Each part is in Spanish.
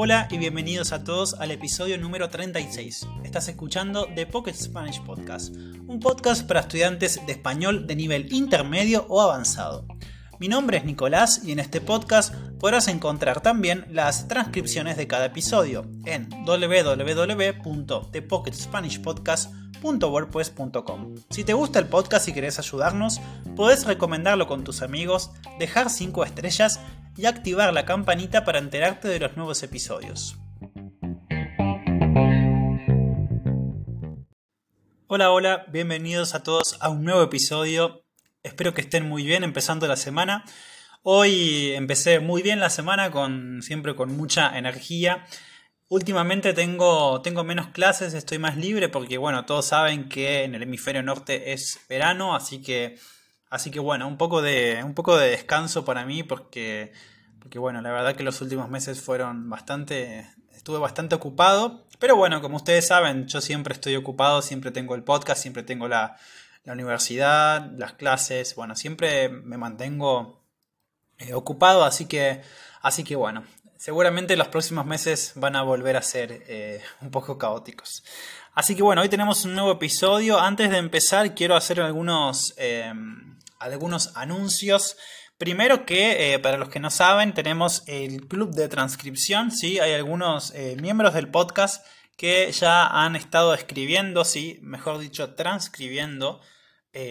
Hola y bienvenidos a todos al episodio número 36. Estás escuchando The Pocket Spanish Podcast, un podcast para estudiantes de español de nivel intermedio o avanzado. Mi nombre es Nicolás y en este podcast podrás encontrar también las transcripciones de cada episodio en www.thepocketspanishpodcast.wordpress.com. Si te gusta el podcast y querés ayudarnos, podés recomendarlo con tus amigos, dejar 5 estrellas y activar la campanita para enterarte de los nuevos episodios. Hola, hola, bienvenidos a todos a un nuevo episodio. Espero que estén muy bien empezando la semana. Hoy empecé muy bien la semana con siempre con mucha energía. Últimamente tengo, tengo menos clases, estoy más libre porque bueno, todos saben que en el hemisferio norte es verano, así que Así que bueno, un poco de, un poco de descanso para mí porque, porque bueno, la verdad que los últimos meses fueron bastante, estuve bastante ocupado. Pero bueno, como ustedes saben, yo siempre estoy ocupado, siempre tengo el podcast, siempre tengo la, la universidad, las clases, bueno, siempre me mantengo eh, ocupado, así que, así que bueno, seguramente los próximos meses van a volver a ser eh, un poco caóticos. Así que bueno, hoy tenemos un nuevo episodio. Antes de empezar, quiero hacer algunos... Eh, algunos anuncios. Primero que, eh, para los que no saben, tenemos el club de transcripción, ¿sí? Hay algunos miembros del podcast que ya han estado escribiendo, sí, mejor dicho, transcribiendo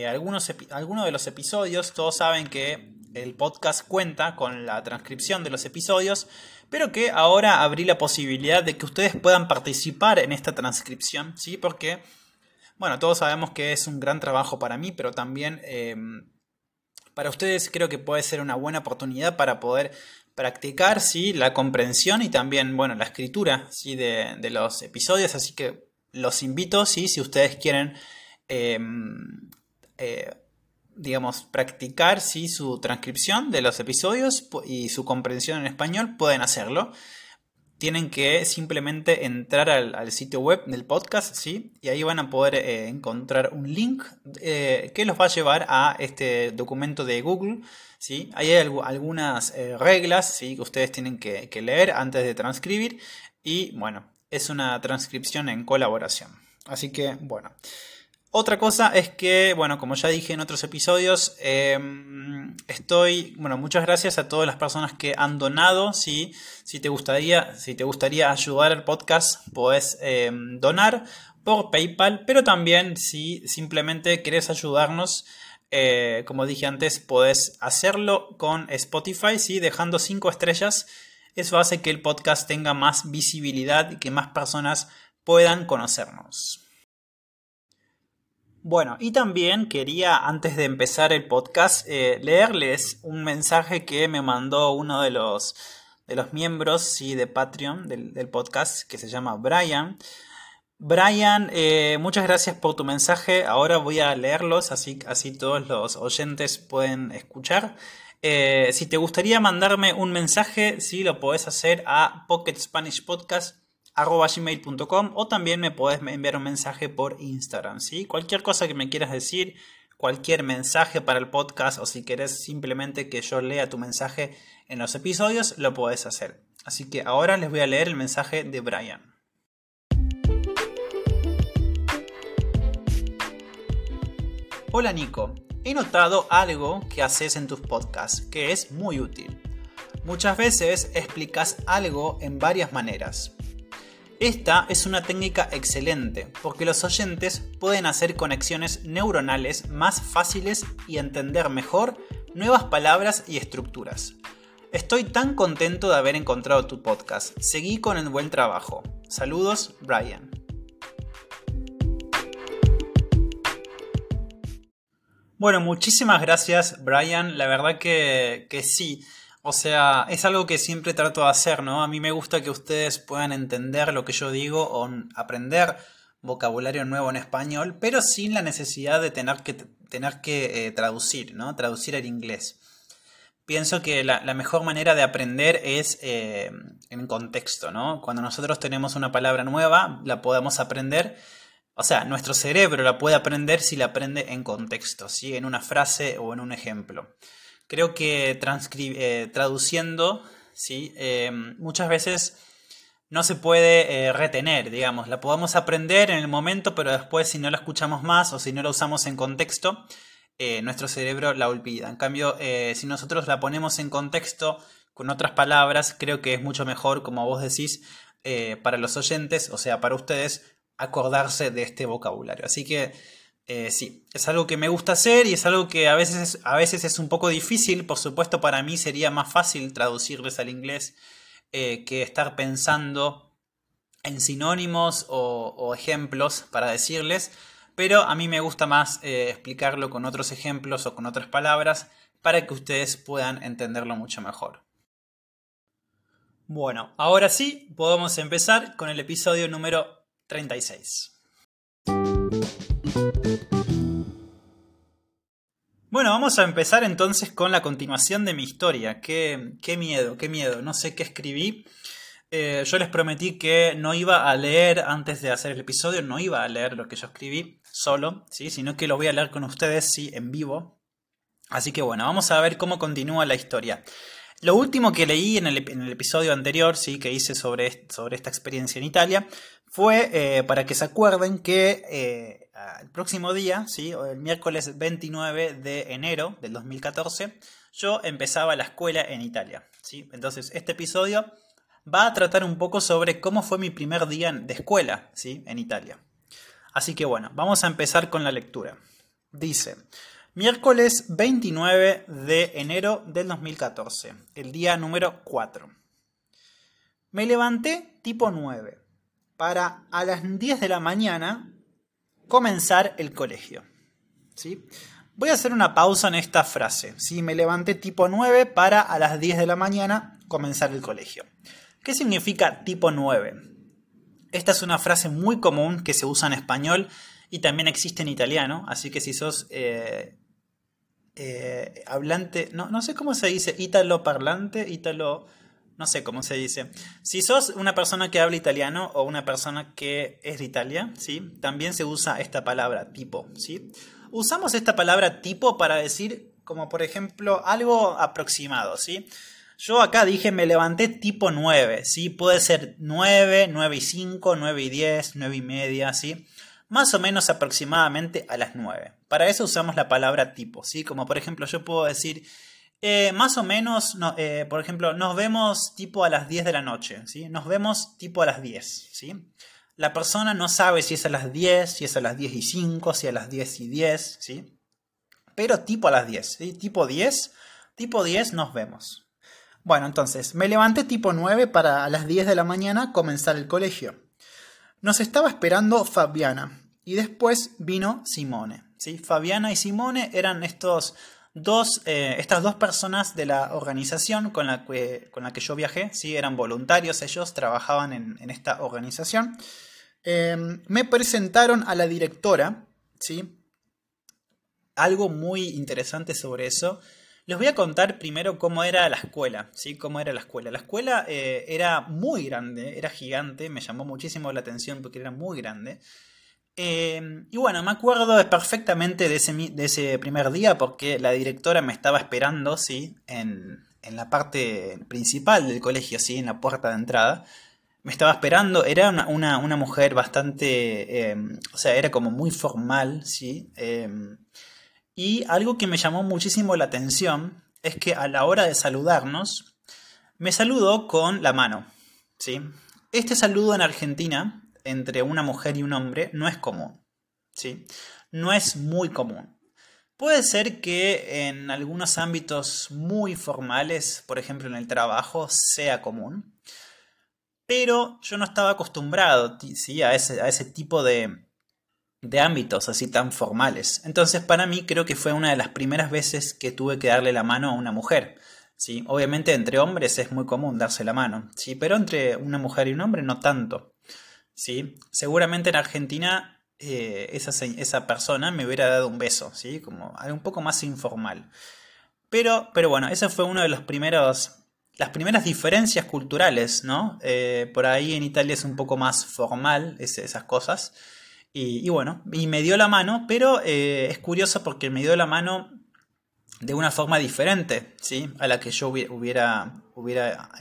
algunos, algunos de los episodios. Todos saben que el podcast cuenta con la transcripción de los episodios, pero que ahora abrí la posibilidad de que ustedes puedan participar en esta transcripción, ¿sí? Porque, bueno, todos sabemos que es un gran trabajo para mí, pero también para ustedes creo que puede ser una buena oportunidad para poder practicar ¿sí? la comprensión y también bueno, la escritura ¿sí? de, los episodios. Así que los invito, ¿sí? si ustedes quieren, em, eh, digamos, practicar ¿sí? su transcripción de los episodios y su comprensión en español, pueden hacerlo tienen que simplemente entrar al, sitio web del podcast, ¿sí? Y ahí van a poder eh, encontrar un link eh, que los va a llevar a este documento de Google, ¿sí? Ahí hay algunas eh, reglas, ¿sí? Que ustedes tienen que, que leer antes de transcribir y, bueno, es una transcripción en colaboración. Así que, bueno. Otra cosa es que, bueno, como ya dije en otros episodios, em, estoy, bueno, muchas gracias a todas las personas que han donado. Si te gustaría, si te gustaría ayudar al podcast, puedes em, donar por PayPal, pero también si simplemente querés ayudarnos, eh, como dije antes, puedes hacerlo con Spotify, ¿sí? dejando 5 estrellas. Eso hace que el podcast tenga más visibilidad y que más personas puedan conocernos. Bueno, y también quería, antes de empezar el podcast, eh, leerles un mensaje que me mandó uno de los, de los miembros ¿sí? de Patreon del, podcast, que se llama Brian. Brian, eh, muchas gracias por tu mensaje. Ahora voy a leerlos, así, así todos los oyentes pueden escuchar. Eh, si te gustaría mandarme un mensaje, sí, lo podés hacer a Pocket Spanish Podcast gmail.com o también me puedes enviar un mensaje por Instagram, ¿sí? Cualquier cosa que me quieras decir, cualquier mensaje para el podcast o si quieres simplemente que yo lea tu mensaje en los episodios, lo puedes hacer. Así que ahora les voy a leer el mensaje de Brian. Hola Nico, he notado algo que haces en tus podcasts que es muy útil. Muchas veces explicas algo en varias maneras. Esta es una técnica excelente porque los oyentes pueden hacer conexiones neuronales más fáciles y entender mejor nuevas palabras y estructuras. Estoy tan contento de haber encontrado tu podcast. Seguí con el buen trabajo. Saludos, Brian. Bueno, muchísimas gracias, Brian. La verdad que, que sí. O sea, es algo que siempre trato de hacer, ¿no? A mí me gusta que ustedes puedan entender lo que yo digo o aprender vocabulario nuevo en español, pero sin la necesidad de tener que, tener que eh, traducir, ¿no? Traducir el inglés. Pienso que la, mejor manera de aprender es eh, en contexto, ¿no? Cuando nosotros tenemos una palabra nueva, la podemos aprender, o sea, nuestro cerebro la puede aprender si la aprende en contexto, ¿sí? En una frase o en un ejemplo. Creo que eh, traduciendo, ¿sí? Eh, muchas veces no se puede eh, retener, digamos. La podemos aprender en el momento, pero después si no la escuchamos más o si no la usamos en contexto, nuestro cerebro la olvida. En cambio, si nosotros la ponemos en contexto con otras palabras, creo que es mucho mejor, como vos decís, para los oyentes, o sea, para ustedes, acordarse de este vocabulario. Así que eh, sí, es algo que me gusta hacer y es algo que a veces, a veces es un poco difícil. Por supuesto, para mí sería más fácil traducirles al inglés eh, que estar pensando en sinónimos o, ejemplos para decirles. Pero a mí me gusta más eh, explicarlo con otros ejemplos o con otras palabras para que ustedes puedan entenderlo mucho mejor. Bueno, ahora sí, podemos empezar con el episodio número 36. Bueno, vamos a empezar entonces con la continuación de mi historia. Qué, qué miedo, qué miedo. No sé qué escribí. Eh, yo les prometí que no iba a leer antes de hacer el episodio, no iba a leer lo que yo escribí solo, ¿sí? sino que lo voy a leer con ustedes, sí, en vivo. Así que bueno, vamos a ver cómo continúa la historia. Lo último que leí en el, episodio anterior, sí, que hice sobre, sobre esta experiencia en Italia, fue eh, para que se acuerden que eh, el próximo día, ¿sí? el miércoles 29 de enero del 2014, yo empezaba la escuela en Italia. ¿sí? Entonces, este episodio va a tratar un poco sobre cómo fue mi primer día de escuela ¿sí? en Italia. Así que bueno, vamos a empezar con la lectura. Dice, miércoles 29 de enero del 2014, el día número 4. Me levanté tipo 9 para a las 10 de la mañana comenzar el colegio. ¿sí? Voy a hacer una pausa en esta frase. ¿sí? Me levanté tipo 9 para a las 10 de la mañana comenzar el colegio. ¿Qué significa tipo 9? Esta es una frase muy común que se usa en español y también existe en italiano, así que si sos eh, eh, hablante, no, no sé cómo se dice, ítalo parlante, ítalo no sé cómo se dice. Si sos una persona que habla italiano o una persona que es de Italia, ¿sí? También se usa esta palabra tipo, ¿sí? Usamos esta palabra tipo para decir como por ejemplo algo aproximado, ¿sí? Yo acá dije me levanté tipo 9, ¿sí? Puede ser 9, 9 y 5, 9 y 10, 9 y media, ¿sí? Más o menos aproximadamente a las 9. Para eso usamos la palabra tipo, ¿sí? Como por ejemplo yo puedo decir eh, más o menos, eh, por ejemplo, nos vemos tipo a las 10 de la noche, ¿sí? Nos vemos tipo a las 10, ¿sí? La persona no sabe si es a las 10, si es a las 10 y 5, si a las 10 y 10, ¿sí? Pero tipo a las 10, ¿sí? Tipo 10, tipo 10 nos vemos. Bueno, entonces, me levanté tipo 9 para a las 10 de la mañana comenzar el colegio. Nos estaba esperando Fabiana y después vino Simone, ¿sí? Fabiana y Simone eran estos dos, eh, estas dos personas de la organización con la que, con la que yo viajé, ¿sí? eran voluntarios, ellos trabajaban en, esta organización, em, me presentaron a la directora, ¿sí? algo muy interesante sobre eso. Les voy a contar primero cómo era la escuela, ¿sí? Cómo era la escuela. La escuela eh, era muy grande, era gigante, me llamó muchísimo la atención porque era muy grande. Eh, y bueno, me acuerdo perfectamente de ese, de ese, primer día porque la directora me estaba esperando, ¿sí? En, la parte principal del colegio, ¿sí? En la puerta de entrada. Me estaba esperando, era una, mujer bastante, em, o sea, era como muy formal, ¿sí? Em, y algo que me llamó muchísimo la atención es que a la hora de saludarnos, me saludó con la mano, ¿sí? Este saludo en Argentina entre una mujer y un hombre no es común. ¿sí? No es muy común. Puede ser que en algunos ámbitos muy formales, por ejemplo en el trabajo, sea común. Pero yo no estaba acostumbrado ¿sí? a, ese, a ese tipo de, de ámbitos así tan formales. Entonces para mí creo que fue una de las primeras veces que tuve que darle la mano a una mujer. ¿sí? Obviamente entre hombres es muy común darse la mano, ¿sí? pero entre una mujer y un hombre no tanto. ¿Sí? Seguramente en Argentina eh, esa, persona me hubiera dado un beso, ¿sí? Como algo un poco más informal. Pero, pero bueno, esa fue una de los primeros, las primeras diferencias culturales, ¿no? Eh, por ahí en Italia es un poco más formal esas cosas. Y, bueno, y me dio la mano, pero eh, es curioso porque me dio la mano de una forma diferente, ¿sí? A la que yo hubiera, hubiera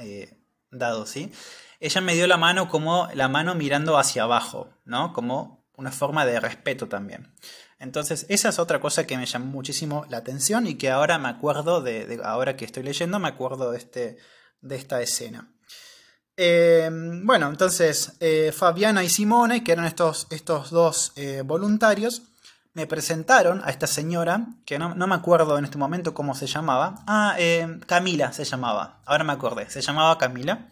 dado, ¿sí? Ella me dio la mano como la mano mirando hacia abajo, ¿no? Como una forma de respeto también. Entonces, esa es otra cosa que me llamó muchísimo la atención y que ahora me acuerdo de, ahora que estoy leyendo, me acuerdo de, este, de esta escena. Eh, bueno, entonces, eh, Fabiana y Simone, que eran estos, estos dos voluntarios, me presentaron a esta señora, que no, me acuerdo en este momento cómo se llamaba. Ah, eh, Camila se llamaba, ahora me acordé, se llamaba Camila.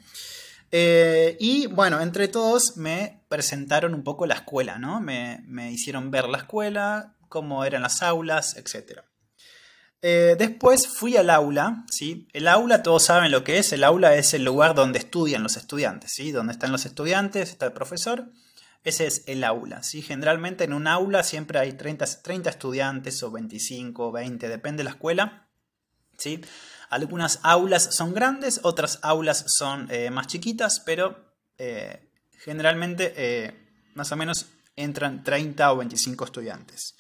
Eh, y bueno, entre todos me presentaron un poco la escuela, ¿no? Me, hicieron ver la escuela, cómo eran las aulas, etc. Eh, después fui al aula, ¿sí? El aula, todos saben lo que es, el aula es el lugar donde estudian los estudiantes, ¿sí? Donde están los estudiantes, está el profesor ese es el aula. ¿sí? Generalmente en un aula siempre hay 30, 30 estudiantes o 25 o 20, depende de la escuela. ¿sí? Algunas aulas son grandes, otras aulas son eh, más chiquitas, pero eh, generalmente eh, más o menos entran 30 o 25 estudiantes.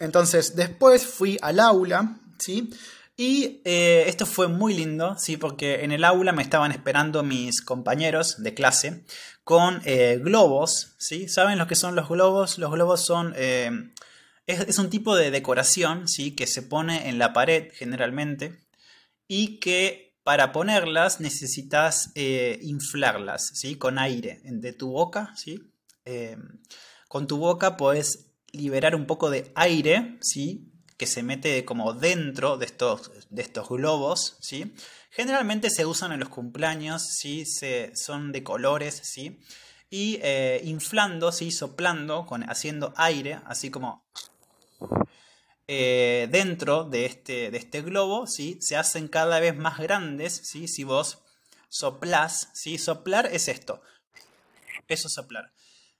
Entonces después fui al aula, ¿sí? Y esto fue muy lindo, ¿sí? Porque en el aula me estaban esperando mis compañeros de clase con globos, ¿sí? ¿Saben lo que son los globos? Los globos son... Es, un tipo de decoración, ¿sí? Que se pone en la pared generalmente y que para ponerlas necesitas eh, inflarlas, ¿sí? Con aire de tu boca, ¿sí? con tu boca puedes liberar un poco de aire, ¿sí? Que se mete como dentro de estos, de estos globos, ¿sí? Generalmente se usan en los cumpleaños, ¿sí? Se, son de colores, ¿sí? Y eh, inflando, ¿sí? Soplando, con, haciendo aire, así como eh, dentro de este, de este globo, ¿sí? Se hacen cada vez más grandes, ¿sí? Si vos soplás, ¿sí? Soplar es esto. Eso es soplar.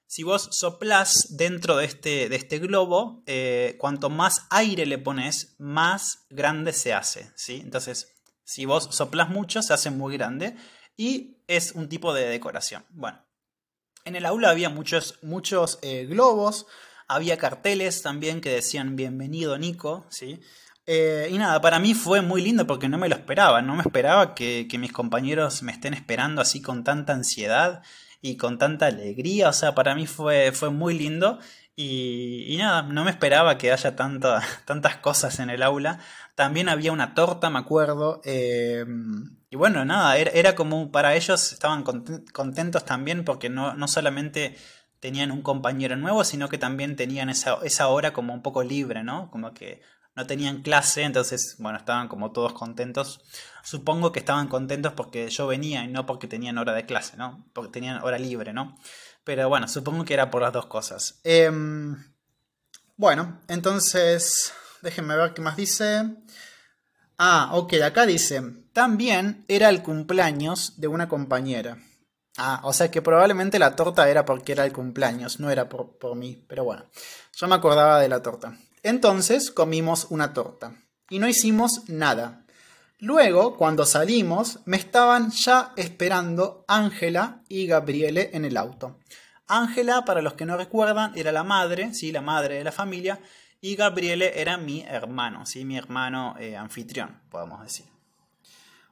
Si vos soplás dentro de este, de este globo, eh, cuanto más aire le pones, más grande se hace, ¿sí? Entonces, si vos soplas mucho, se hace muy grande y es un tipo de decoración. Bueno, en el aula había muchos, muchos eh, globos, había carteles también que decían bienvenido Nico, ¿sí? Eh, y nada, para mí fue muy lindo porque no me lo esperaba, no me esperaba que, que mis compañeros me estén esperando así con tanta ansiedad y con tanta alegría, o sea, para mí fue, fue muy lindo y, nada, no me esperaba que haya tantas cosas en el aula. También había una torta, me acuerdo. Eh, y bueno, nada, era, como para ellos estaban contentos también porque no, no, solamente tenían un compañero nuevo, sino que también tenían esa, esa hora como un poco libre, ¿no? Como que no tenían clase, entonces, bueno, estaban como todos contentos. Supongo que estaban contentos porque yo venía y no porque tenían hora de clase, ¿no? Porque tenían hora libre, ¿no? Pero bueno, supongo que era por las dos cosas. Em, bueno, entonces, déjenme ver qué más dice. Ah, ok, acá dice, también era el cumpleaños de una compañera. Ah, o sea que probablemente la torta era porque era el cumpleaños, no era por, por mí, pero bueno, yo me acordaba de la torta. Entonces comimos una torta y no hicimos nada. Luego, cuando salimos, me estaban ya esperando Ángela y Gabriele en el auto. Ángela, para los que no recuerdan, era la madre, ¿sí? la madre de la familia, y Gabriele era mi hermano, ¿sí? mi hermano eh, anfitrión, podemos decir.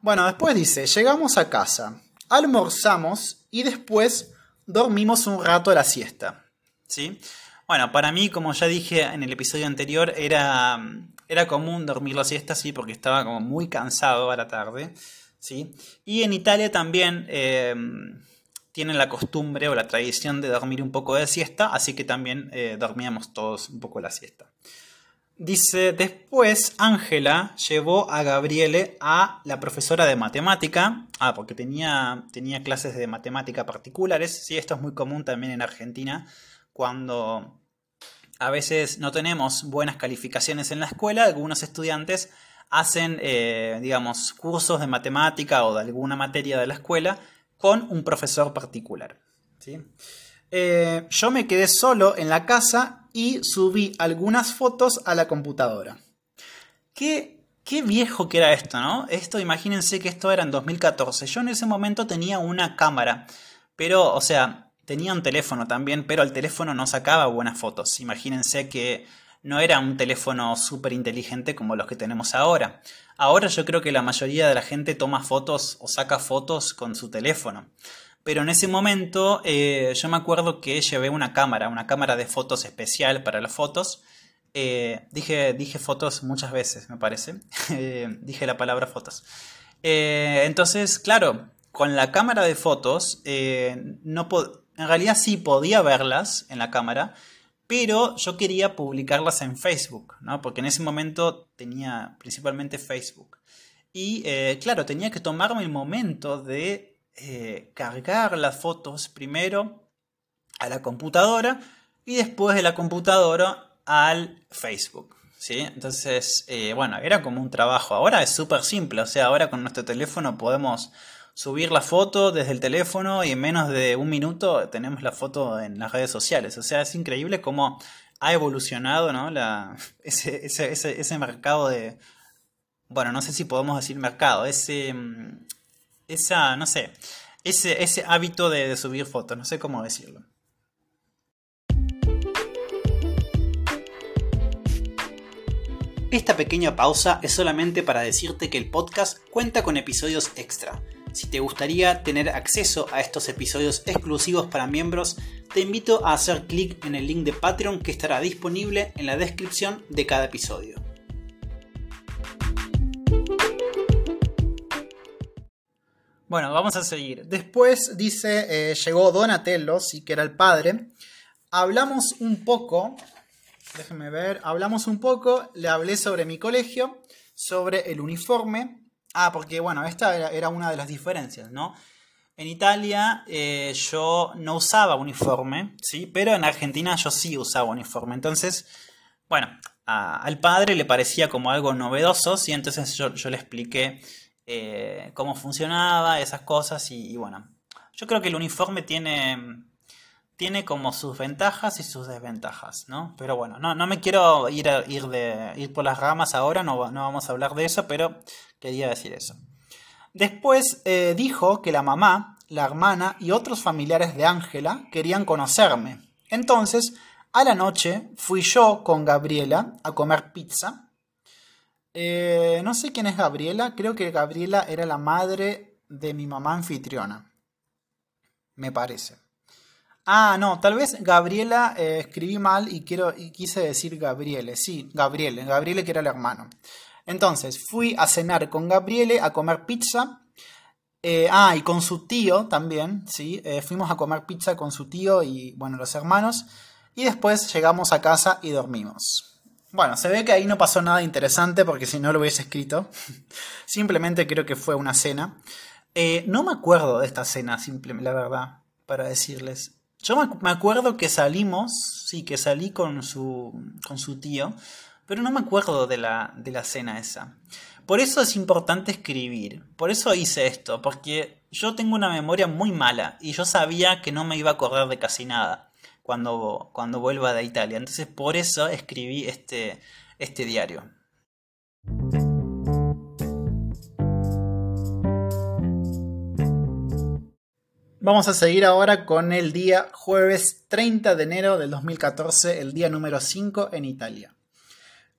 Bueno, después dice, llegamos a casa, almorzamos y después dormimos un rato la siesta. ¿sí? Bueno, para mí, como ya dije en el episodio anterior, era era común dormir la siesta, sí, porque estaba como muy cansado a la tarde, sí. Y en Italia también em, tienen la costumbre o la tradición de dormir un poco de siesta, así que también eh, dormíamos todos un poco la siesta. Dice, después Ángela llevó a Gabriele a la profesora de matemática, ah, porque tenía, tenía clases de matemática particulares, sí, esto es muy común también en Argentina, cuando a veces no tenemos buenas calificaciones en la escuela, algunos estudiantes hacen, eh, digamos, cursos de matemática o de alguna materia de la escuela con un profesor particular. ¿sí? Eh, yo me quedé solo en la casa y subí algunas fotos a la computadora. Qué, qué viejo que era esto, ¿no? Esto, imagínense que esto era en 2014. Yo en ese momento tenía una cámara, pero, o sea, Tenía un teléfono también, pero el teléfono no sacaba buenas fotos. Imagínense que no era un teléfono súper inteligente como los que tenemos ahora. Ahora yo creo que la mayoría de la gente toma fotos o saca fotos con su teléfono. Pero en ese momento eh, yo me acuerdo que llevé una cámara, una cámara de fotos especial para las fotos. Eh, dije, dije fotos muchas veces, me parece. Eh, dije la palabra fotos. entonces, claro, con la cámara de fotos, no en realidad sí podía verlas en la cámara, pero yo quería publicarlas en Facebook, ¿no? Porque en ese momento tenía principalmente Facebook. Y claro, tenía que tomarme el momento de eh, cargar las fotos primero a la computadora y después de la computadora al Facebook. ¿sí? Entonces, eh, bueno, era como un trabajo. Ahora es súper simple, o sea, ahora con nuestro teléfono podemos subir la foto desde el teléfono y en menos de un minuto tenemos la foto en las redes sociales. O sea, es increíble cómo ha evolucionado ¿no? ese, ese, ese, ese mercado de... Bueno, no sé si podemos decir mercado, ese, mm, esa, no sé, ese, ese hábito de, subir fotos, no sé cómo decirlo. Esta pequeña pausa es solamente para decirte que el podcast cuenta con episodios extra. Si te gustaría tener acceso a estos episodios exclusivos para miembros, te invito a hacer clic en el link de Patreon que estará disponible en la descripción de cada episodio. Bueno, vamos a seguir. Después dice, eh, llegó Donatello, sí que era el padre. Hablamos un poco, déjenme ver, hablamos un poco, le hablé sobre mi colegio, sobre el uniforme. Ah, porque bueno, esta era, una de las diferencias, ¿no? En Italia eh, yo no usaba uniforme, ¿sí? Pero en Argentina yo sí usaba uniforme. Entonces, bueno, al padre le parecía como algo novedoso, ¿sí? Entonces yo le expliqué eh, cómo funcionaba, esas cosas y, bueno, yo creo que el uniforme tiene, tiene como sus ventajas y sus desventajas, ¿no? Pero bueno, no, no me quiero ir, ir, de, ir por las ramas ahora, no, no, vamos a hablar de eso, pero quería decir eso. Después eh, dijo que la mamá, la hermana y otros familiares de Ángela querían conocerme. Entonces, a la noche fui yo con Gabriela a comer pizza eh, no sé quién es Gabriela, creo que Gabriela era la madre de mi mamá anfitriona. Me parece. Ah, no, tal vez Gabriela eh, escribí mal y, quiero, y quise decir Gabriele. Sí, Gabriele, Gabriele que era el hermano. Entonces, fui a cenar con Gabriele, a comer pizza. Eh, ah, y con su tío también, sí. fuimos a comer pizza con su tío y, bueno, los hermanos. Y después llegamos a casa y dormimos. Bueno, se ve que ahí no pasó nada interesante porque si no lo hubiese escrito. Simplemente creo que fue una cena. Eh, no me acuerdo de esta cena, la verdad, para decirles. Yo me acuerdo que salimos, sí, que salí con su, con su tío, pero no me acuerdo de la, de la cena esa. Por eso es importante escribir. Por eso hice esto, porque yo tengo una memoria muy mala y yo sabía que no me iba a acordar de casi nada cuando, cuando vuelva de Italia. Entonces por eso escribí este, este diario. Vamos a seguir ahora con el día jueves 30 de enero del 2014, el día número 5 en Italia.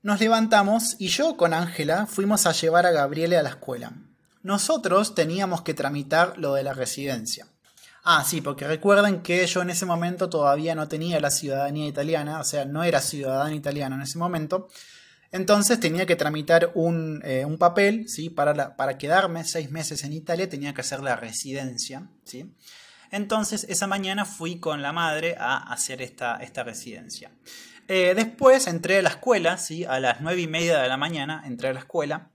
Nos levantamos y yo con Ángela fuimos a llevar a Gabriele a la escuela. Nosotros teníamos que tramitar lo de la residencia. Ah, sí, porque recuerden que yo en ese momento todavía no tenía la ciudadanía italiana, o sea, no era ciudadano italiano en ese momento. Entonces tenía que tramitar un, eh, papel, ¿sí? Para, para quedarme seis meses en Italia tenía que hacer la residencia, ¿sí? Entonces esa mañana fui con la madre a hacer esta, esta residencia. Eh, después entré a la escuela, ¿sí? A las nueve y media de la mañana entré a la escuela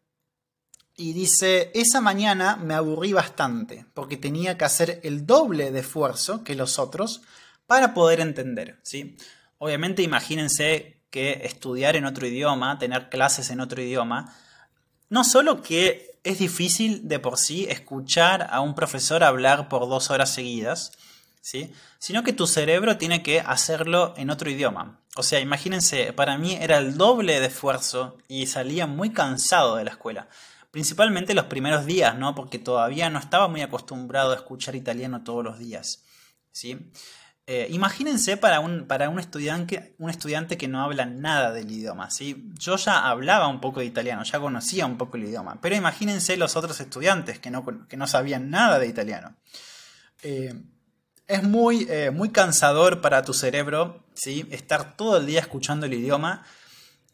y dice, esa mañana me aburrí bastante porque tenía que hacer el doble de esfuerzo que los otros para poder entender, ¿sí? Obviamente imagínense que estudiar en otro idioma, tener clases en otro idioma, no solo que es difícil de por sí escuchar a un profesor hablar por dos horas seguidas, ¿sí? sino que tu cerebro tiene que hacerlo en otro idioma. O sea, imagínense, para mí era el doble de esfuerzo y salía muy cansado de la escuela principalmente los primeros días, ¿no? Porque todavía no estaba muy acostumbrado a escuchar italiano todos los días, ¿sí? Eh, imagínense para un, para un estudiante, un estudiante que no habla nada del idioma. ¿sí? Yo ya hablaba un poco de italiano, ya conocía un poco el idioma, pero imagínense los otros estudiantes que no, que no sabían nada de italiano. Eh, es muy, eh, muy cansador para tu cerebro ¿sí? estar todo el día escuchando el idioma.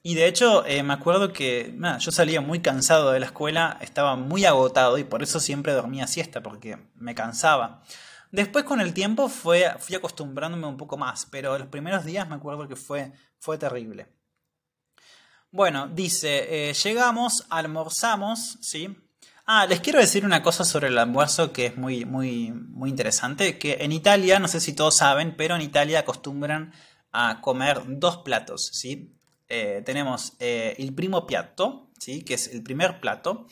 Y de hecho, me acuerdo que yo salía muy cansado de la escuela, estaba muy agotado y por eso siempre dormía siesta, porque me cansaba. Después con el tiempo fue, fui acostumbrándome un poco más, pero los primeros días me acuerdo que fue, fue terrible. Bueno, dice, eh, llegamos, almorzamos, ¿sí? Ah, les quiero decir una cosa sobre el almuerzo que es muy, muy, muy interesante, que en Italia, no sé si todos saben, pero en Italia acostumbran a comer dos platos, ¿sí? Eh, tenemos eh, el primo piatto, ¿sí? Que es el primer plato,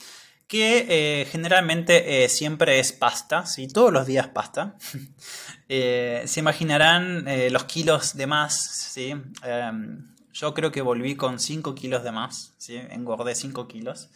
que eh, generalmente siempre es pasta, ¿sí? todos los días pasta. Se imaginarán los kilos de más, ¿sí? Em, yo creo que volví con 5 kilos de más, ¿sí? engordé 5 kilos.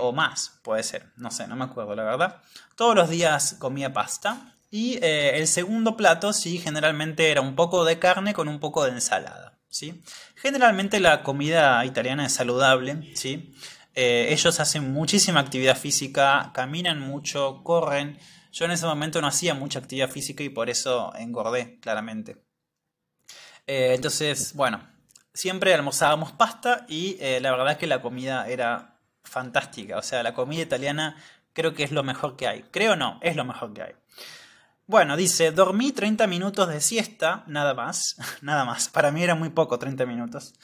o más, puede ser, no sé, no me acuerdo la verdad. Todos los días comía pasta. Y el segundo plato, sí, generalmente era un poco de carne con un poco de ensalada. ¿Sí? Generalmente la comida italiana es saludable, ¿sí? Eh, ellos hacen muchísima actividad física, caminan mucho, corren. Yo en ese momento no hacía mucha actividad física y por eso engordé, claramente. Eh, entonces, bueno, siempre almorzábamos pasta y eh, la verdad es que la comida era fantástica. O sea, la comida italiana creo que es lo mejor que hay. Creo no, es lo mejor que hay. Bueno, dice, dormí 30 minutos de siesta, nada más, nada más. Para mí era muy poco 30 minutos.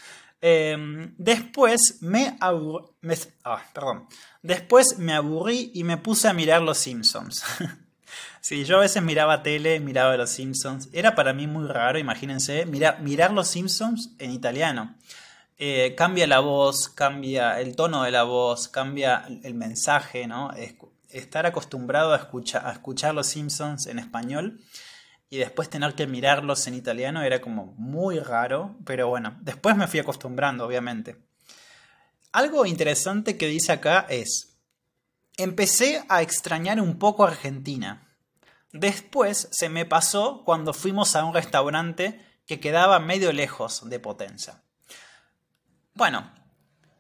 Em, después me, ah, perdón. Después me aburrí y me puse a mirar Los Simpsons. sí, yo a veces miraba tele, miraba Los Simpsons. Era para mí muy raro, imagínense, mirar, Los Simpsons en italiano. Eh, cambia la voz, cambia el tono de la voz, cambia el mensaje, ¿no? Estar acostumbrado a escuchar, Los Simpsons en español y después tener que mirarlos en italiano era como muy raro, pero bueno, después me fui acostumbrando, obviamente. Algo interesante que dice acá es, empecé a extrañar un poco Argentina. Después se me pasó cuando fuimos a un restaurante que quedaba medio lejos de Potenza. Bueno,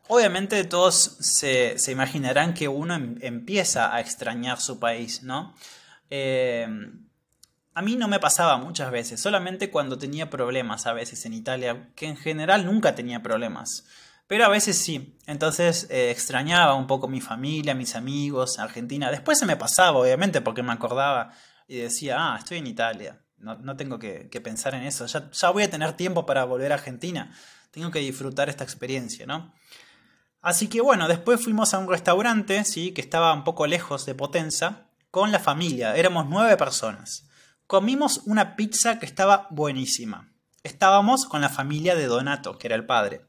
obviamente todos se, imaginarán que uno em, empieza a extrañar su país, ¿no? Eh, a mí no me pasaba muchas veces, solamente cuando tenía problemas a veces en Italia, que en general nunca tenía problemas. Pero a veces sí, entonces eh, extrañaba un poco mi familia, mis amigos, Argentina. Después se me pasaba, obviamente, porque me acordaba y decía, ah, estoy en Italia, no, tengo que, pensar en eso, ya, ya voy a tener tiempo para volver a Argentina, tengo que disfrutar esta experiencia, ¿no? Así que bueno, después fuimos a un restaurante, sí, que estaba un poco lejos de Potenza, con la familia, éramos nueve personas. Comimos una pizza que estaba buenísima. Estábamos con la familia de Donato, que era el padre.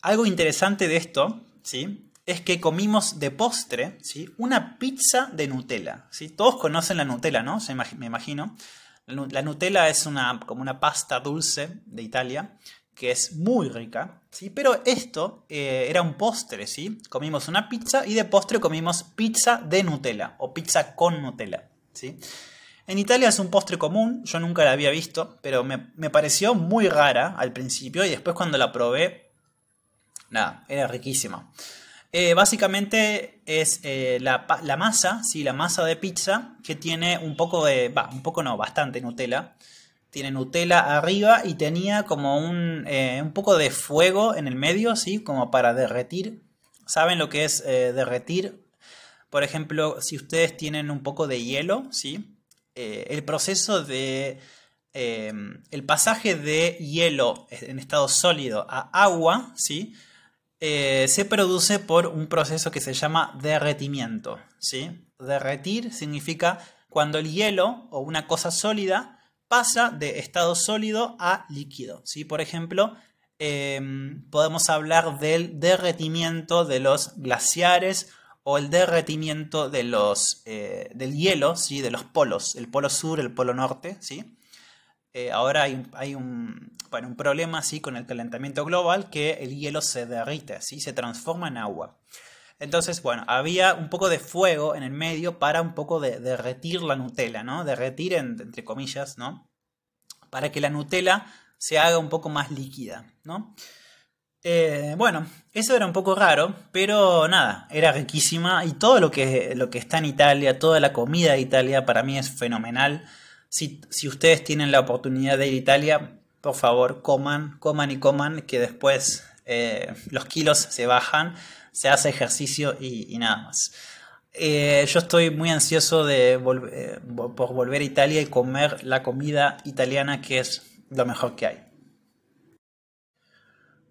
Algo interesante de esto, ¿sí? Es que comimos de postre, ¿sí? Una pizza de Nutella, ¿sí? Todos conocen la Nutella, ¿no? me imagino. La Nutella es una, como una pasta dulce de Italia que es muy rica, ¿sí? Pero esto eh, era un postre, ¿sí? Comimos una pizza y de postre comimos pizza de Nutella o pizza con Nutella, ¿sí? En Italia es un postre común, yo nunca la había visto, pero me, pareció muy rara al principio y después cuando la probé, nada, era riquísima. Eh, básicamente es eh, la, masa, sí, la masa de pizza que tiene un poco de, va, un poco no, bastante Nutella. Tiene Nutella arriba y tenía como un, eh, un poco de fuego en el medio, sí, como para derretir. ¿Saben lo que es derretir? Por ejemplo, si ustedes tienen un poco de hielo, sí, eh, el proceso de... Em, el pasaje de hielo en estado sólido a agua, ¿sí? Eh, se produce por un proceso que se llama derretimiento. ¿sí? Derretir significa cuando el hielo o una cosa sólida pasa de estado sólido a líquido. ¿sí? Por ejemplo, em, podemos hablar del derretimiento de los glaciares o el derretimiento de los, eh, del hielo, ¿sí? de los polos, el polo sur, el polo norte. ¿sí? Eh, ahora hay, un, bueno, un problema ¿sí? con el calentamiento global que el hielo se derrite, ¿sí? se transforma en agua. Entonces, bueno, había un poco de fuego en el medio para un poco de derretir la Nutella, ¿no? Derretir entre comillas, ¿no? para que la Nutella se haga un poco más líquida, ¿no? Eh, bueno, eso era un poco raro, pero nada, era riquísima y todo lo que, lo que está en Italia, toda la comida de Italia para mí es fenomenal. Si, si ustedes tienen la oportunidad de ir a Italia, por favor, coman, coman y coman, que después eh, los kilos se bajan, se hace ejercicio y, nada más. Eh, yo estoy muy ansioso de eh, por volver a Italia y comer la comida italiana que es lo mejor que hay.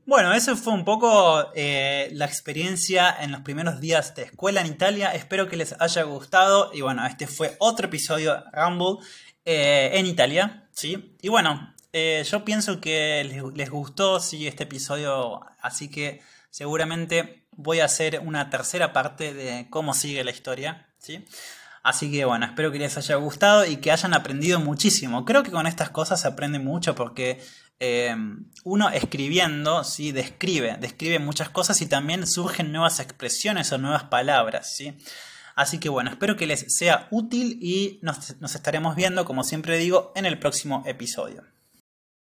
Bueno, eso fue un poco la experiencia en los primeros días de escuela en Italia. Espero que les haya gustado. Y bueno, este fue otro episodio Rumble en Italia. ¿sí? Y bueno, eh, yo pienso que les, gustó sí, este episodio, así que seguramente voy a hacer una tercera parte de cómo sigue la historia. ¿sí? Así que bueno, espero que les haya gustado y que hayan aprendido muchísimo. Creo que con estas cosas se aprende mucho porque eh, uno escribiendo, ¿sí? describe, describe muchas cosas y también surgen nuevas expresiones o nuevas palabras. ¿sí? Así que bueno, espero que les sea útil y nos estaremos viendo, como siempre digo, en el próximo episodio.